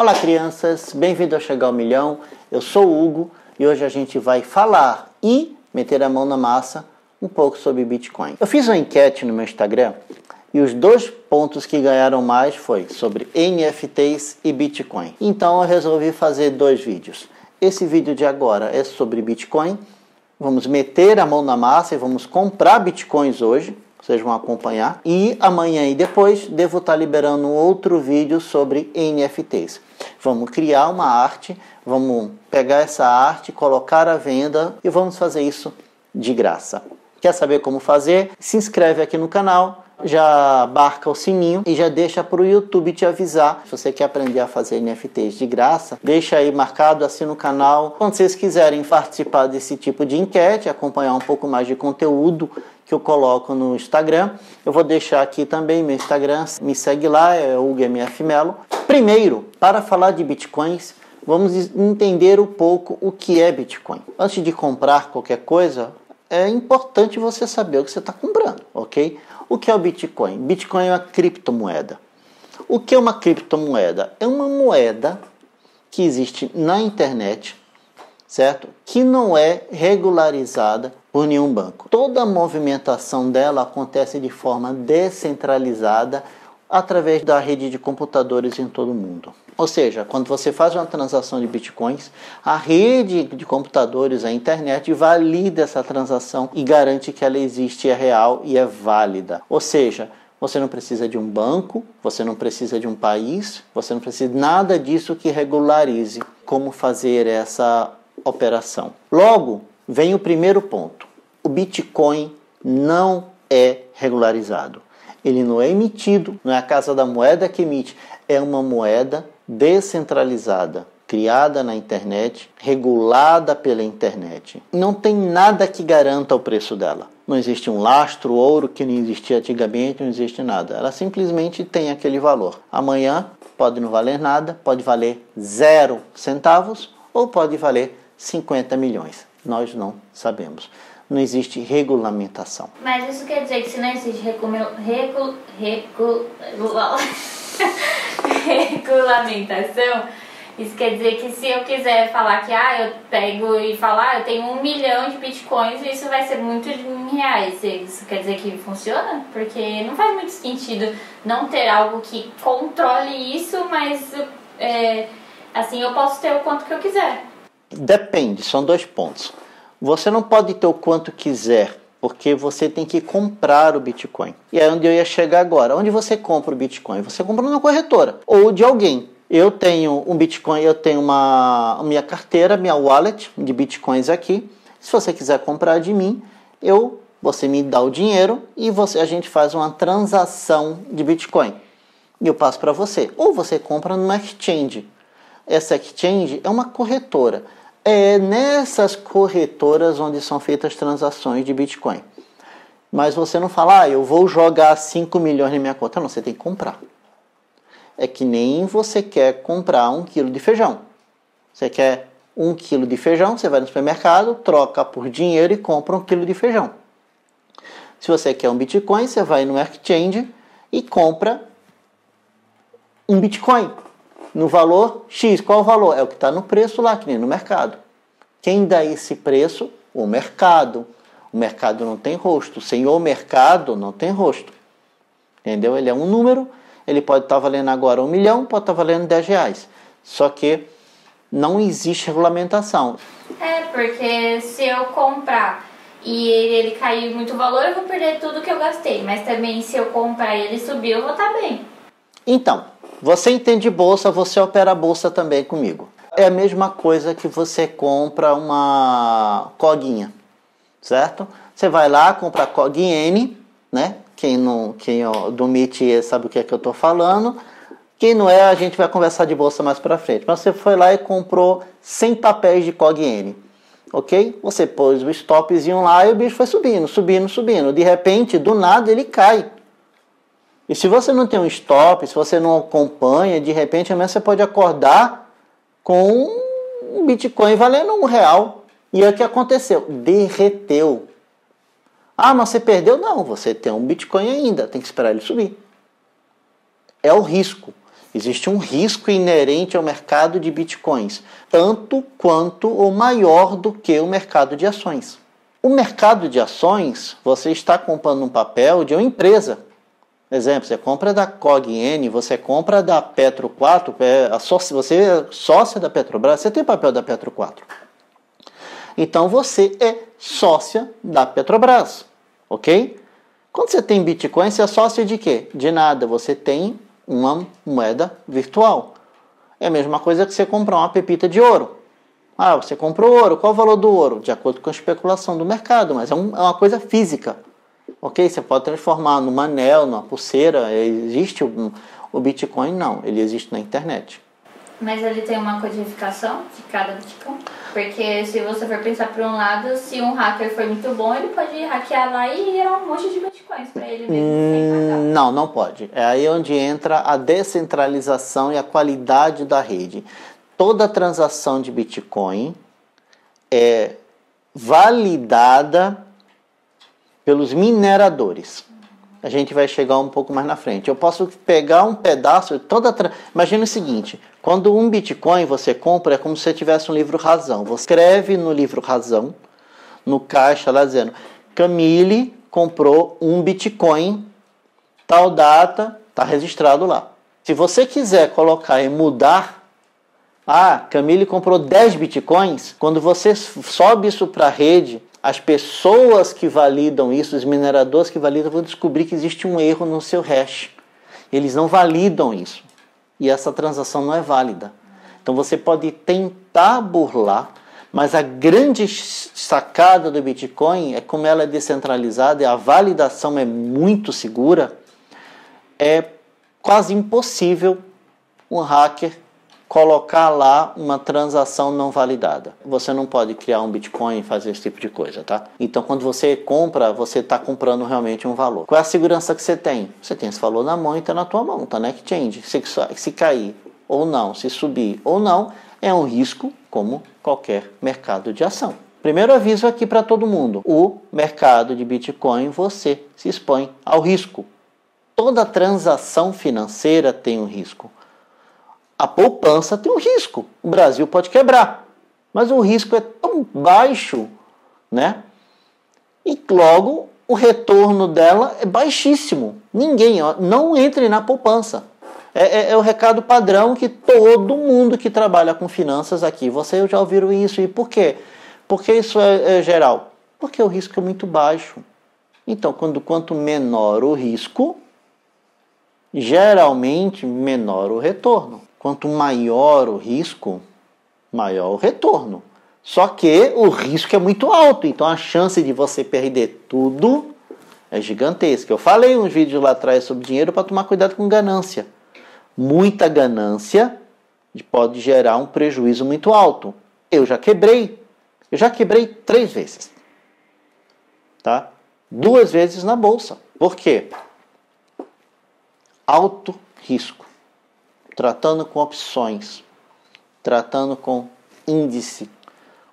Olá, crianças, bem-vindo ao Chegar ao Milhão. Eu sou o Hugo e hoje a gente vai falar e meter a mão na massa um pouco sobre Bitcoin. Eu fiz uma enquete no meu Instagram e os dois pontos que ganharam mais foi sobre NFTs e Bitcoin. Então eu resolvi fazer dois vídeos. Esse vídeo de agora é sobre Bitcoin. Vamos meter a mão na massa e vamos comprar Bitcoins hoje vocês vão acompanhar. E amanhã e depois devo estar liberando outro vídeo sobre NFTs. Vamos criar uma arte, vamos pegar essa arte, colocar à venda e vamos fazer isso de graça. Quer saber como fazer? Se inscreve aqui no canal, já marca o sininho e já deixa para o YouTube te avisar. Se você quer aprender a fazer NFTs de graça, deixa aí marcado assim no canal. Quando vocês quiserem participar desse tipo de enquete, acompanhar um pouco mais de conteúdo que eu coloco no Instagram, eu vou deixar aqui também meu Instagram. Me segue lá, é o GMF Melo. Primeiro, para falar de bitcoins, vamos entender um pouco o que é Bitcoin. Antes de comprar qualquer coisa, é importante você saber o que você está comprando, ok? O que é o Bitcoin? Bitcoin é uma criptomoeda. O que é uma criptomoeda? É uma moeda que existe na internet, certo? Que não é regularizada por nenhum banco. Toda a movimentação dela acontece de forma descentralizada através da rede de computadores em todo o mundo. Ou seja, quando você faz uma transação de bitcoins, a rede de computadores, a internet, valida essa transação e garante que ela existe, é real e é válida. Ou seja, você não precisa de um banco, você não precisa de um país, você não precisa de nada disso que regularize como fazer essa operação. Logo, vem o primeiro ponto: o Bitcoin não é regularizado. Ele não é emitido, não é a Casa da Moeda que emite, é uma moeda descentralizada, criada na internet, regulada pela internet. Não tem nada que garanta o preço dela. Não existe um lastro ouro que não existia antigamente, não existe nada. Ela simplesmente tem aquele valor. Amanhã pode não valer nada, pode valer zero centavos ou pode valer 50 milhões. Nós não sabemos não existe regulamentação. Mas isso quer dizer que se não existe regul, regul, regul, regulamentação, isso quer dizer que se eu quiser falar que ah, eu pego e falar, ah, eu tenho um milhão de bitcoins, isso vai ser muito em reais. Isso quer dizer que funciona? Porque não faz muito sentido não ter algo que controle isso, mas é, assim eu posso ter o quanto que eu quiser. Depende, são dois pontos. Você não pode ter o quanto quiser, porque você tem que comprar o Bitcoin. E é onde eu ia chegar agora. Onde você compra o Bitcoin? Você compra numa corretora ou de alguém. Eu tenho um Bitcoin, eu tenho uma minha carteira, minha wallet de Bitcoins aqui. Se você quiser comprar de mim, eu você me dá o dinheiro e você a gente faz uma transação de Bitcoin. E eu passo para você. Ou você compra numa exchange. Essa exchange é uma corretora é nessas corretoras onde são feitas transações de Bitcoin. Mas você não fala, ah, eu vou jogar 5 milhões na minha conta. Não, você tem que comprar. É que nem você quer comprar um quilo de feijão. Você quer um quilo de feijão, você vai no supermercado, troca por dinheiro e compra um quilo de feijão. Se você quer um Bitcoin, você vai no exchange e compra um Bitcoin no valor X. Qual o valor? É o que está no preço lá, que nem no mercado. Quem dá esse preço? O mercado. O mercado não tem rosto. Sem o mercado não tem rosto. Entendeu? Ele é um número, ele pode estar tá valendo agora um milhão, pode estar tá valendo 10 reais. Só que não existe regulamentação. É, porque se eu comprar e ele cair muito valor, eu vou perder tudo que eu gastei. Mas também se eu comprar e ele subir, eu vou estar tá bem. Então, você entende bolsa, você opera bolsa também comigo. É a mesma coisa que você compra uma coguinha, certo? Você vai lá, compra a COG né? Quem, não, quem ó, do MIT sabe o que é que eu estou falando. Quem não é, a gente vai conversar de bolsa mais para frente. Mas você foi lá e comprou 100 papéis de COG ok? Você pôs o stopzinho lá e o bicho foi subindo, subindo, subindo. De repente, do nada, ele cai. E se você não tem um stop, se você não acompanha, de repente amanhã você pode acordar com um Bitcoin valendo um real. E é o que aconteceu? Derreteu. Ah, mas você perdeu? Não, você tem um Bitcoin ainda, tem que esperar ele subir. É o risco. Existe um risco inerente ao mercado de bitcoins, tanto quanto ou maior do que o mercado de ações. O mercado de ações, você está comprando um papel de uma empresa. Exemplo, você compra da CogN, você compra da Petro 4, é, você é sócia da Petrobras, você tem papel da Petro 4. Então você é sócia da Petrobras, ok? Quando você tem Bitcoin, você é sócia de quê? De nada, você tem uma moeda virtual. É a mesma coisa que você comprar uma pepita de ouro. Ah, você comprou ouro, qual o valor do ouro? De acordo com a especulação do mercado, mas é, um, é uma coisa física. Ok? Você pode transformar numa anel, numa pulseira. Existe o, o Bitcoin? Não, ele existe na internet. Mas ele tem uma codificação de cada Bitcoin? Porque se você for pensar por um lado, se um hacker for muito bom, ele pode hackear lá e gerar um monte de bitcoins para ele mesmo hum, Não, não pode. É aí onde entra a descentralização e a qualidade da rede. Toda transação de Bitcoin é validada pelos mineradores. A gente vai chegar um pouco mais na frente. Eu posso pegar um pedaço, toda. Imagina o seguinte: quando um Bitcoin você compra, é como se você tivesse um livro Razão. Você escreve no livro Razão, no caixa lá dizendo: Camille comprou um Bitcoin, tal data, está registrado lá. Se você quiser colocar e mudar, ah, Camille comprou 10 Bitcoins, quando você sobe isso para a rede, as pessoas que validam isso, os mineradores que validam, vão descobrir que existe um erro no seu hash. Eles não validam isso. E essa transação não é válida. Então você pode tentar burlar, mas a grande sacada do Bitcoin é como ela é descentralizada e a validação é muito segura, é quase impossível um hacker colocar lá uma transação não validada. Você não pode criar um Bitcoin e fazer esse tipo de coisa, tá? Então, quando você compra, você está comprando realmente um valor. Qual é a segurança que você tem? Você tem esse valor na mão e está na tua mão, tá na exchange. Se, se cair ou não, se subir ou não, é um risco como qualquer mercado de ação. Primeiro aviso aqui para todo mundo: o mercado de Bitcoin você se expõe ao risco. Toda transação financeira tem um risco a poupança tem um risco. O Brasil pode quebrar, mas o risco é tão baixo, né? E logo o retorno dela é baixíssimo. Ninguém, ó, não entre na poupança. É, é, é, o recado padrão que todo mundo que trabalha com finanças aqui, vocês já ouviram isso. E por quê? Porque isso é, é geral? Porque o risco é muito baixo. Então, quando, quanto menor o risco, geralmente menor o retorno. Quanto maior o risco, maior o retorno. Só que o risco é muito alto, então a chance de você perder tudo é gigantesca. Eu falei uns vídeos lá atrás sobre dinheiro para tomar cuidado com ganância. Muita ganância pode gerar um prejuízo muito alto. Eu já quebrei. Eu já quebrei três vezes. Tá? Duas vezes na bolsa. Por quê? Alto risco tratando com opções, tratando com índice.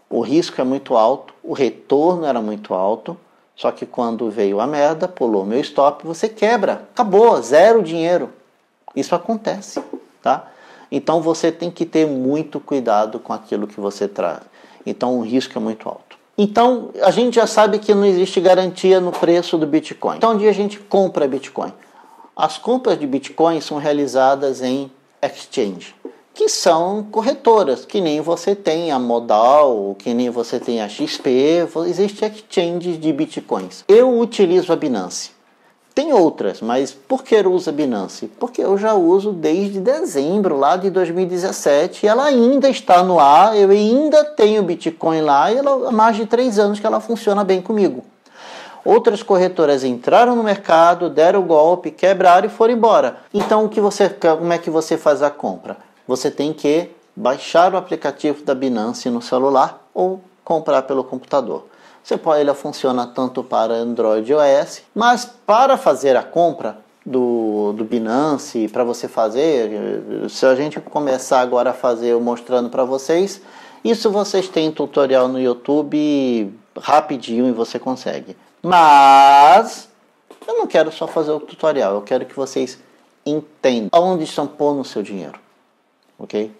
O risco é muito alto, o retorno era muito alto, só que quando veio a merda, pulou meu stop, você quebra, acabou, zero dinheiro. Isso acontece, tá? Então você tem que ter muito cuidado com aquilo que você traz. Então o risco é muito alto. Então a gente já sabe que não existe garantia no preço do Bitcoin. Então um dia a gente compra Bitcoin. As compras de Bitcoin são realizadas em exchange, que são corretoras, que nem você tem a Modal, que nem você tem a XP, existe exchange de bitcoins. Eu utilizo a Binance. Tem outras, mas por que eu uso a Binance? Porque eu já uso desde dezembro lá de 2017 e ela ainda está no ar, eu ainda tenho Bitcoin lá e ela, há mais de três anos que ela funciona bem comigo. Outras corretoras entraram no mercado, deram o golpe, quebraram e foram embora. Então, o que você, como é que você faz a compra? Você tem que baixar o aplicativo da Binance no celular ou comprar pelo computador. Você pode, ele funciona tanto para Android e iOS, mas para fazer a compra do, do Binance, para você fazer, se a gente começar agora a fazer mostrando para vocês, isso vocês têm tutorial no YouTube rapidinho e você consegue. Mas eu não quero só fazer o tutorial, eu quero que vocês entenda aonde estão pondo o seu dinheiro, ok?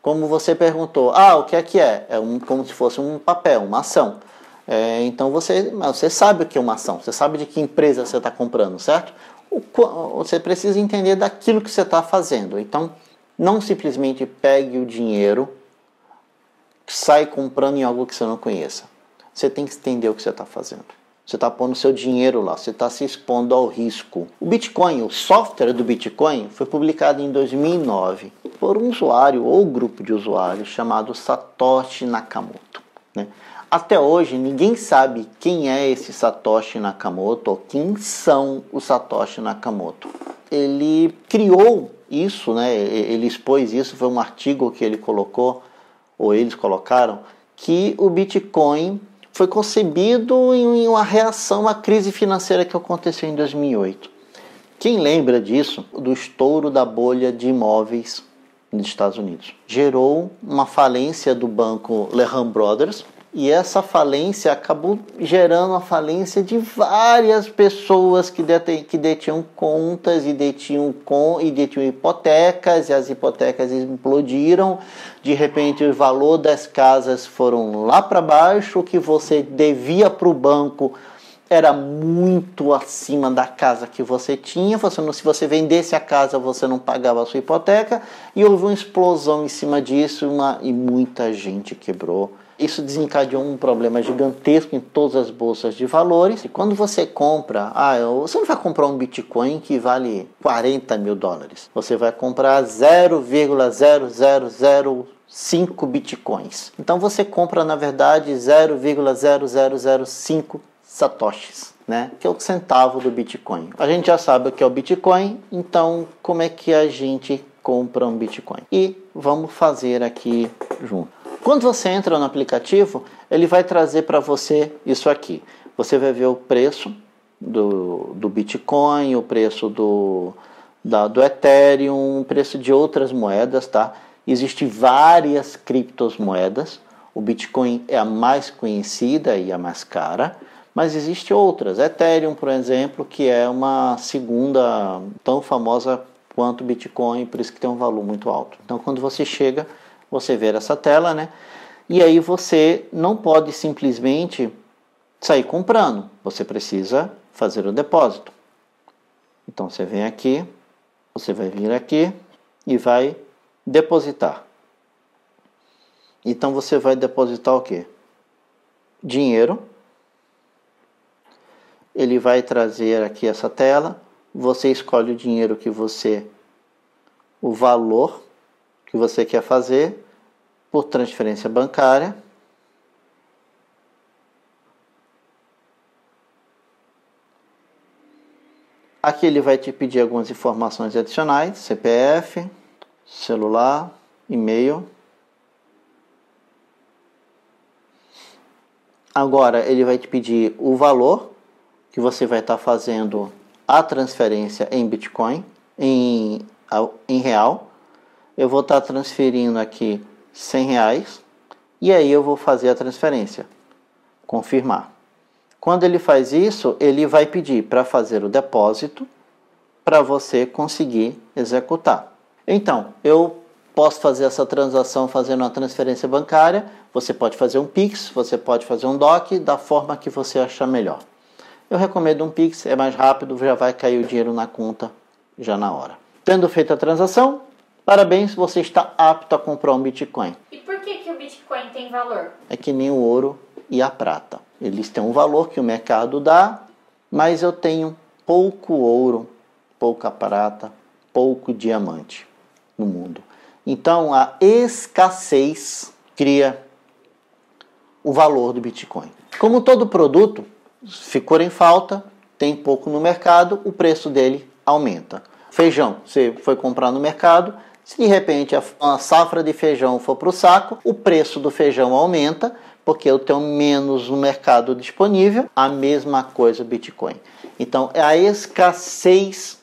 Como você perguntou, ah, o que é que é? É um, como se fosse um papel, uma ação. É, então você, você sabe o que é uma ação, você sabe de que empresa você está comprando, certo? O, você precisa entender daquilo que você está fazendo. Então, não simplesmente pegue o dinheiro, sai comprando em algo que você não conheça. Você tem que entender o que você está fazendo. Você está pondo seu dinheiro lá, você está se expondo ao risco. O Bitcoin, o software do Bitcoin, foi publicado em 2009 por um usuário ou grupo de usuários chamado Satoshi Nakamoto. Né? Até hoje, ninguém sabe quem é esse Satoshi Nakamoto ou quem são os Satoshi Nakamoto. Ele criou isso, né? ele expôs isso, foi um artigo que ele colocou, ou eles colocaram, que o Bitcoin foi concebido em uma reação à crise financeira que aconteceu em 2008. Quem lembra disso, do estouro da bolha de imóveis nos Estados Unidos? Gerou uma falência do banco Lehman Brothers, e essa falência acabou gerando a falência de várias pessoas que, detinham, que detinham contas e detinham, com, e detinham hipotecas, e as hipotecas implodiram. De repente, o valor das casas foram lá para baixo, o que você devia para o banco era muito acima da casa que você tinha. Você não, se você vendesse a casa, você não pagava a sua hipoteca. E houve uma explosão em cima disso uma, e muita gente quebrou isso desencadeou um problema gigantesco em todas as bolsas de valores. E quando você compra, ah, você não vai comprar um Bitcoin que vale 40 mil dólares. Você vai comprar 0,0005 Bitcoins. Então você compra, na verdade, 0,0005 satoshis. Né? Que é o centavo do Bitcoin. A gente já sabe o que é o Bitcoin, então como é que a gente compra um Bitcoin? E vamos fazer aqui junto. Quando você entra no aplicativo, ele vai trazer para você isso aqui. Você vai ver o preço do, do Bitcoin, o preço do, da, do Ethereum, o preço de outras moedas, tá? Existem várias criptomoedas. O Bitcoin é a mais conhecida e a mais cara, mas existem outras. Ethereum, por exemplo, que é uma segunda tão famosa quanto o Bitcoin, por isso que tem um valor muito alto. Então, quando você chega você ver essa tela, né? E aí você não pode simplesmente sair comprando, você precisa fazer o depósito. Então você vem aqui, você vai vir aqui e vai depositar. Então você vai depositar o que? Dinheiro. Ele vai trazer aqui essa tela. Você escolhe o dinheiro que você, o valor que você quer fazer por transferência bancária. Aqui ele vai te pedir algumas informações adicionais: CPF, celular, e-mail. Agora ele vai te pedir o valor que você vai estar fazendo a transferência em Bitcoin, em, em real. Eu vou estar transferindo aqui 100 reais e aí eu vou fazer a transferência. Confirmar. Quando ele faz isso, ele vai pedir para fazer o depósito para você conseguir executar. Então, eu posso fazer essa transação fazendo uma transferência bancária, você pode fazer um Pix, você pode fazer um DOC, da forma que você achar melhor. Eu recomendo um Pix, é mais rápido, já vai cair o dinheiro na conta já na hora. Tendo feito a transação, Parabéns, você está apto a comprar um Bitcoin. E por que, que o Bitcoin tem valor? É que nem o ouro e a prata. Eles têm um valor que o mercado dá, mas eu tenho pouco ouro, pouca prata, pouco diamante no mundo. Então a escassez cria o valor do Bitcoin. Como todo produto, ficou em falta, tem pouco no mercado, o preço dele aumenta. Feijão, você foi comprar no mercado, se de repente a, safra de feijão for para o saco, o preço do feijão aumenta, porque eu tenho menos no mercado disponível. A mesma coisa o Bitcoin. Então é a escassez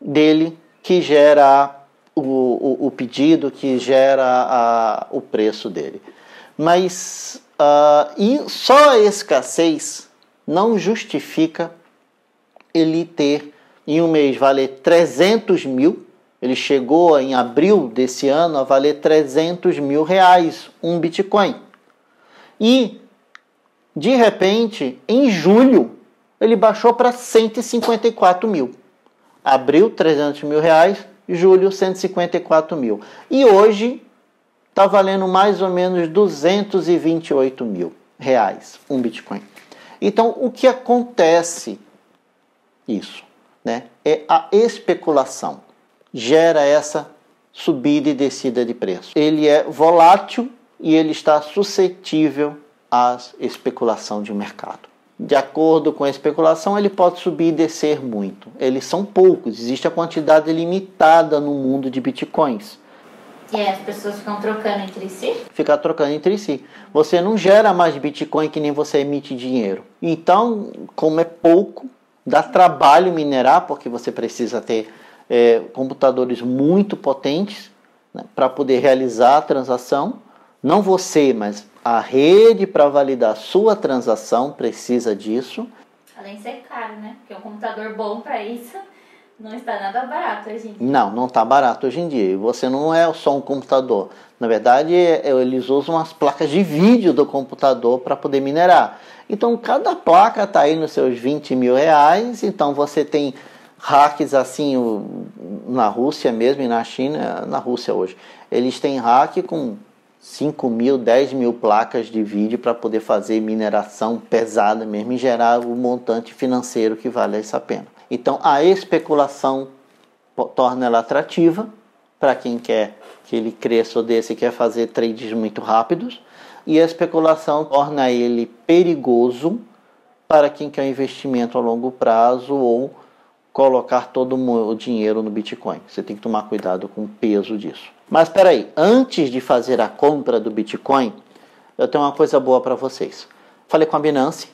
dele que gera o, o, o pedido, que gera a, o preço dele. Mas uh, e só a escassez não justifica ele ter em um mês valer 300 mil, ele chegou em abril desse ano a valer 300 mil reais um Bitcoin. E, de repente, em julho, ele baixou para 154 mil. Abril, 300 mil reais, julho, 154 mil. E hoje está valendo mais ou menos 228 mil reais um Bitcoin. Então, o que acontece isso? Né? É a especulação. Gera essa subida e descida de preço. Ele é volátil e ele está suscetível à especulação de mercado. De acordo com a especulação, ele pode subir e descer muito. Eles são poucos, existe a quantidade limitada no mundo de bitcoins. E as pessoas ficam trocando entre si? Ficar trocando entre si. Você não gera mais Bitcoin que nem você emite dinheiro. Então, como é pouco, dá trabalho minerar, porque você precisa ter é, computadores muito potentes né, para poder realizar a transação. Não você, mas a rede para validar a sua transação precisa disso. Além de ser caro, né? Porque um computador bom para isso não está nada barato hoje em dia. Não, não está barato hoje em dia. E você não é só um computador. Na verdade, é, eles usam as placas de vídeo do computador para poder minerar. Então, cada placa está aí nos seus 20 mil reais. Então, você tem hacks assim na Rússia mesmo e na China, na Rússia hoje. Eles têm hack com 5 mil, 10 mil placas de vídeo para poder fazer mineração pesada mesmo e gerar o montante financeiro que vale essa pena. Então a especulação torna ela atrativa para quem quer que ele cresça ou desse quer fazer trades muito rápidos e a especulação torna ele perigoso para quem quer investimento a longo prazo ou colocar todo o dinheiro no Bitcoin. Você tem que tomar cuidado com o peso disso. Mas espera aí, antes de fazer a compra do Bitcoin, eu tenho uma coisa boa para vocês. Falei com a Binance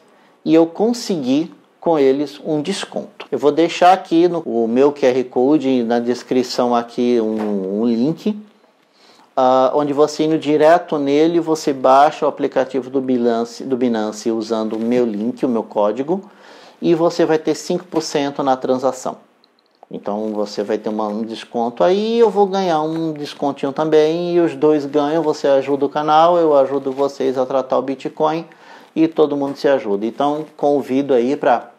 e eu consegui com eles um desconto. Eu vou deixar aqui no o meu QR Code, na descrição aqui um, um link, uh, onde você indo direto nele, você baixa o aplicativo do Binance, do Binance usando o meu link, o meu código, e você vai ter 5% na transação. Então você vai ter um desconto aí, eu vou ganhar um descontinho também, e os dois ganham, você ajuda o canal, eu ajudo vocês a tratar o Bitcoin e todo mundo se ajuda. Então convido aí para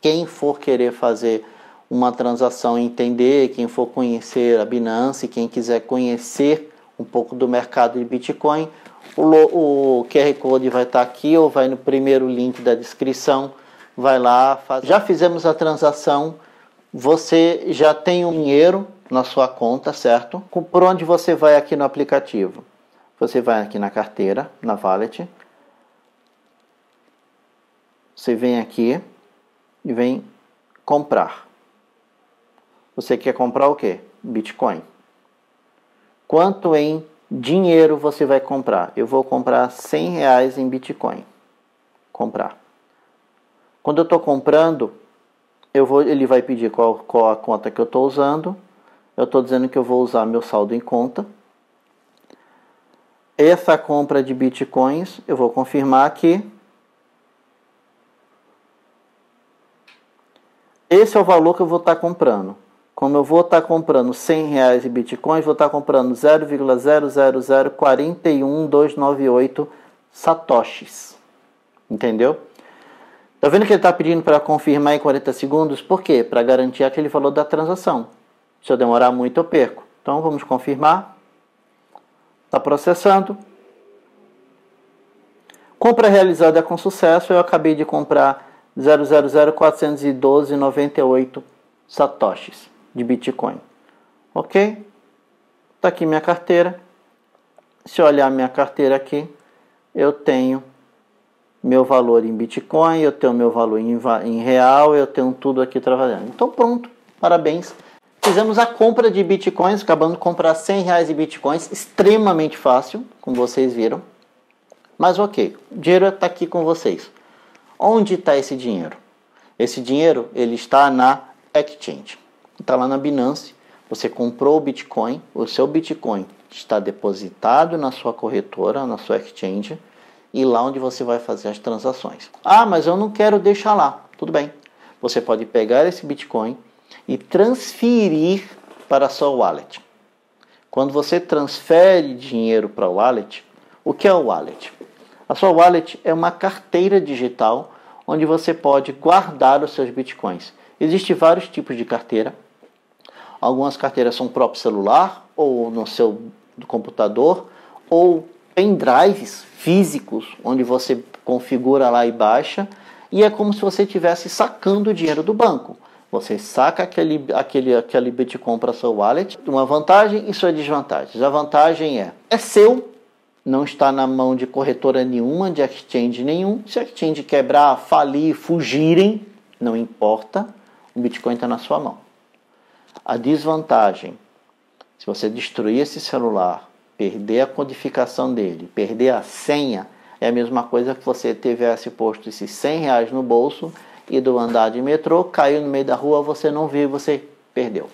quem for querer fazer uma transação entender, quem for conhecer a Binance, quem quiser conhecer um pouco do mercado de Bitcoin, o, o QR Code vai estar aqui ou vai no primeiro link da descrição. Vai lá, faz... já fizemos a transação, você já tem o dinheiro na sua conta, certo? Por onde você vai aqui no aplicativo? Você vai aqui na carteira, na wallet. Você vem aqui, e vem comprar. Você quer comprar o que? Bitcoin. Quanto em dinheiro você vai comprar? Eu vou comprar 100 reais em Bitcoin. Comprar. Quando eu estou comprando, eu vou, ele vai pedir qual, qual a conta que eu estou usando. Eu estou dizendo que eu vou usar meu saldo em conta. Essa compra de bitcoins, eu vou confirmar aqui Esse é o valor que eu vou estar comprando. Como eu vou estar comprando 100 reais em bitcoins, vou estar comprando 0,00041298 satoshis. Entendeu? Tá vendo que ele está pedindo para confirmar em 40 segundos? Por quê? Para garantir aquele valor da transação. Se eu demorar muito, eu perco. Então vamos confirmar. Está processando. Compra realizada com sucesso. Eu acabei de comprar 000412,98 satoshis de Bitcoin. Ok? Está aqui minha carteira. Se eu olhar minha carteira aqui, eu tenho meu valor em Bitcoin, eu tenho meu valor em, em real, eu tenho tudo aqui trabalhando. Então pronto, parabéns. Fizemos a compra de Bitcoins, acabando de comprar 100 reais de Bitcoins, extremamente fácil, como vocês viram. Mas ok, o dinheiro está aqui com vocês. Onde está esse dinheiro? Esse dinheiro ele está na exchange, está lá na Binance. Você comprou o Bitcoin, o seu Bitcoin está depositado na sua corretora, na sua exchange, e lá onde você vai fazer as transações. Ah, mas eu não quero deixar lá. Tudo bem. Você pode pegar esse Bitcoin, e transferir para a sua wallet. Quando você transfere dinheiro para o wallet, o que é o wallet? A sua wallet é uma carteira digital onde você pode guardar os seus bitcoins. Existem vários tipos de carteira. Algumas carteiras são próprio celular ou no seu computador ou pendrives físicos onde você configura lá e baixa e é como se você estivesse sacando o dinheiro do banco. Você saca aquele, aquele, aquele Bitcoin para seu wallet. Uma vantagem e sua desvantagem. A vantagem é, é seu, não está na mão de corretora nenhuma, de exchange nenhum. Se a exchange quebrar, falir, fugirem, não importa, o Bitcoin está na sua mão. A desvantagem, se você destruir esse celular, perder a codificação dele, perder a senha, é a mesma coisa que você tivesse posto esses 100 reais no bolso e do andar de metrô, caiu no meio da rua, você não viu, você perdeu.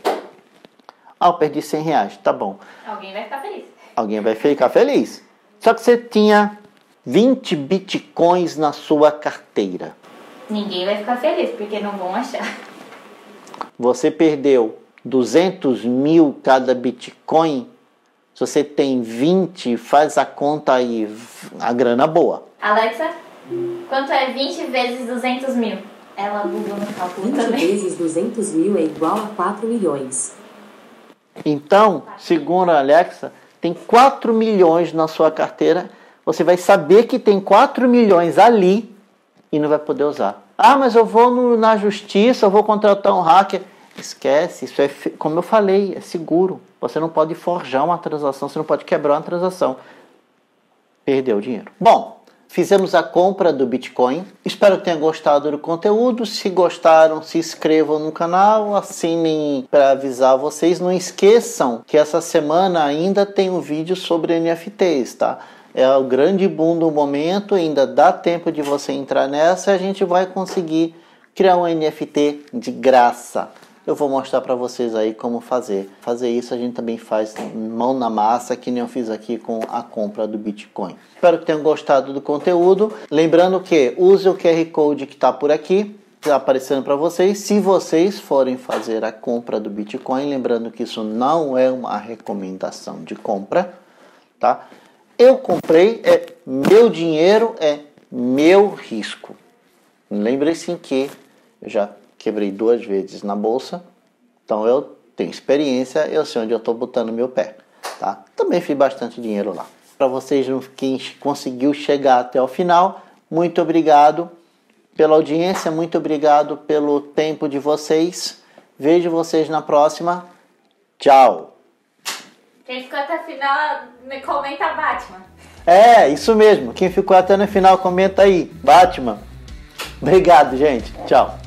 Ah, eu perdi 100 reais, tá bom. Alguém vai ficar feliz. Alguém vai ficar feliz. Só que você tinha 20 bitcoins na sua carteira. Ninguém vai ficar feliz, porque não vão achar. Você perdeu 200 mil cada bitcoin. Se você tem 20, faz a conta aí, a grana boa. Alexa, quanto é 20 vezes 200 mil? Ela bugou no cálculo 20 também. vezes 200 mil é igual a 4 milhões. Então, segundo a Alexa, tem 4 milhões na sua carteira. Você vai saber que tem 4 milhões ali e não vai poder usar. Ah, mas eu vou no- na justiça, eu vou contratar um hacker. Esquece, isso é, como eu falei, é seguro. Você não pode forjar uma transação, você não pode quebrar uma transação. Perdeu o dinheiro. Bom, fizemos a compra do Bitcoin. Espero que tenham gostado do conteúdo. Se gostaram, se inscrevam no canal, assinem para avisar vocês. Não esqueçam que essa semana ainda tem um vídeo sobre NFTs, tá? É o grande boom do momento, ainda dá tempo de você entrar nessa e a gente vai conseguir criar um NFT de graça. Eu vou mostrar para vocês aí como fazer. Fazer isso a gente também faz mão na massa, que nem eu fiz aqui com a compra do Bitcoin. Espero que tenham gostado do conteúdo. Lembrando que use o QR Code que está por aqui, está aparecendo para vocês. Se vocês forem fazer a compra do Bitcoin, lembrando que isso não é uma recomendação de compra, tá? Eu comprei, é meu dinheiro, é meu risco. Lembre-se que eu já quebrei duas vezes na bolsa, então eu tenho experiência, eu sei onde eu estou botando meu pé, tá? Também fiz bastante dinheiro lá. Para vocês, quem conseguiu chegar até o final, muito obrigado pela audiência, muito obrigado pelo tempo de vocês. Vejo vocês na próxima. Tchau. Quem ficou até o final, me comenta Batman. É, isso mesmo. Quem ficou até no final, comenta aí. Batman. Obrigado, gente. Tchau.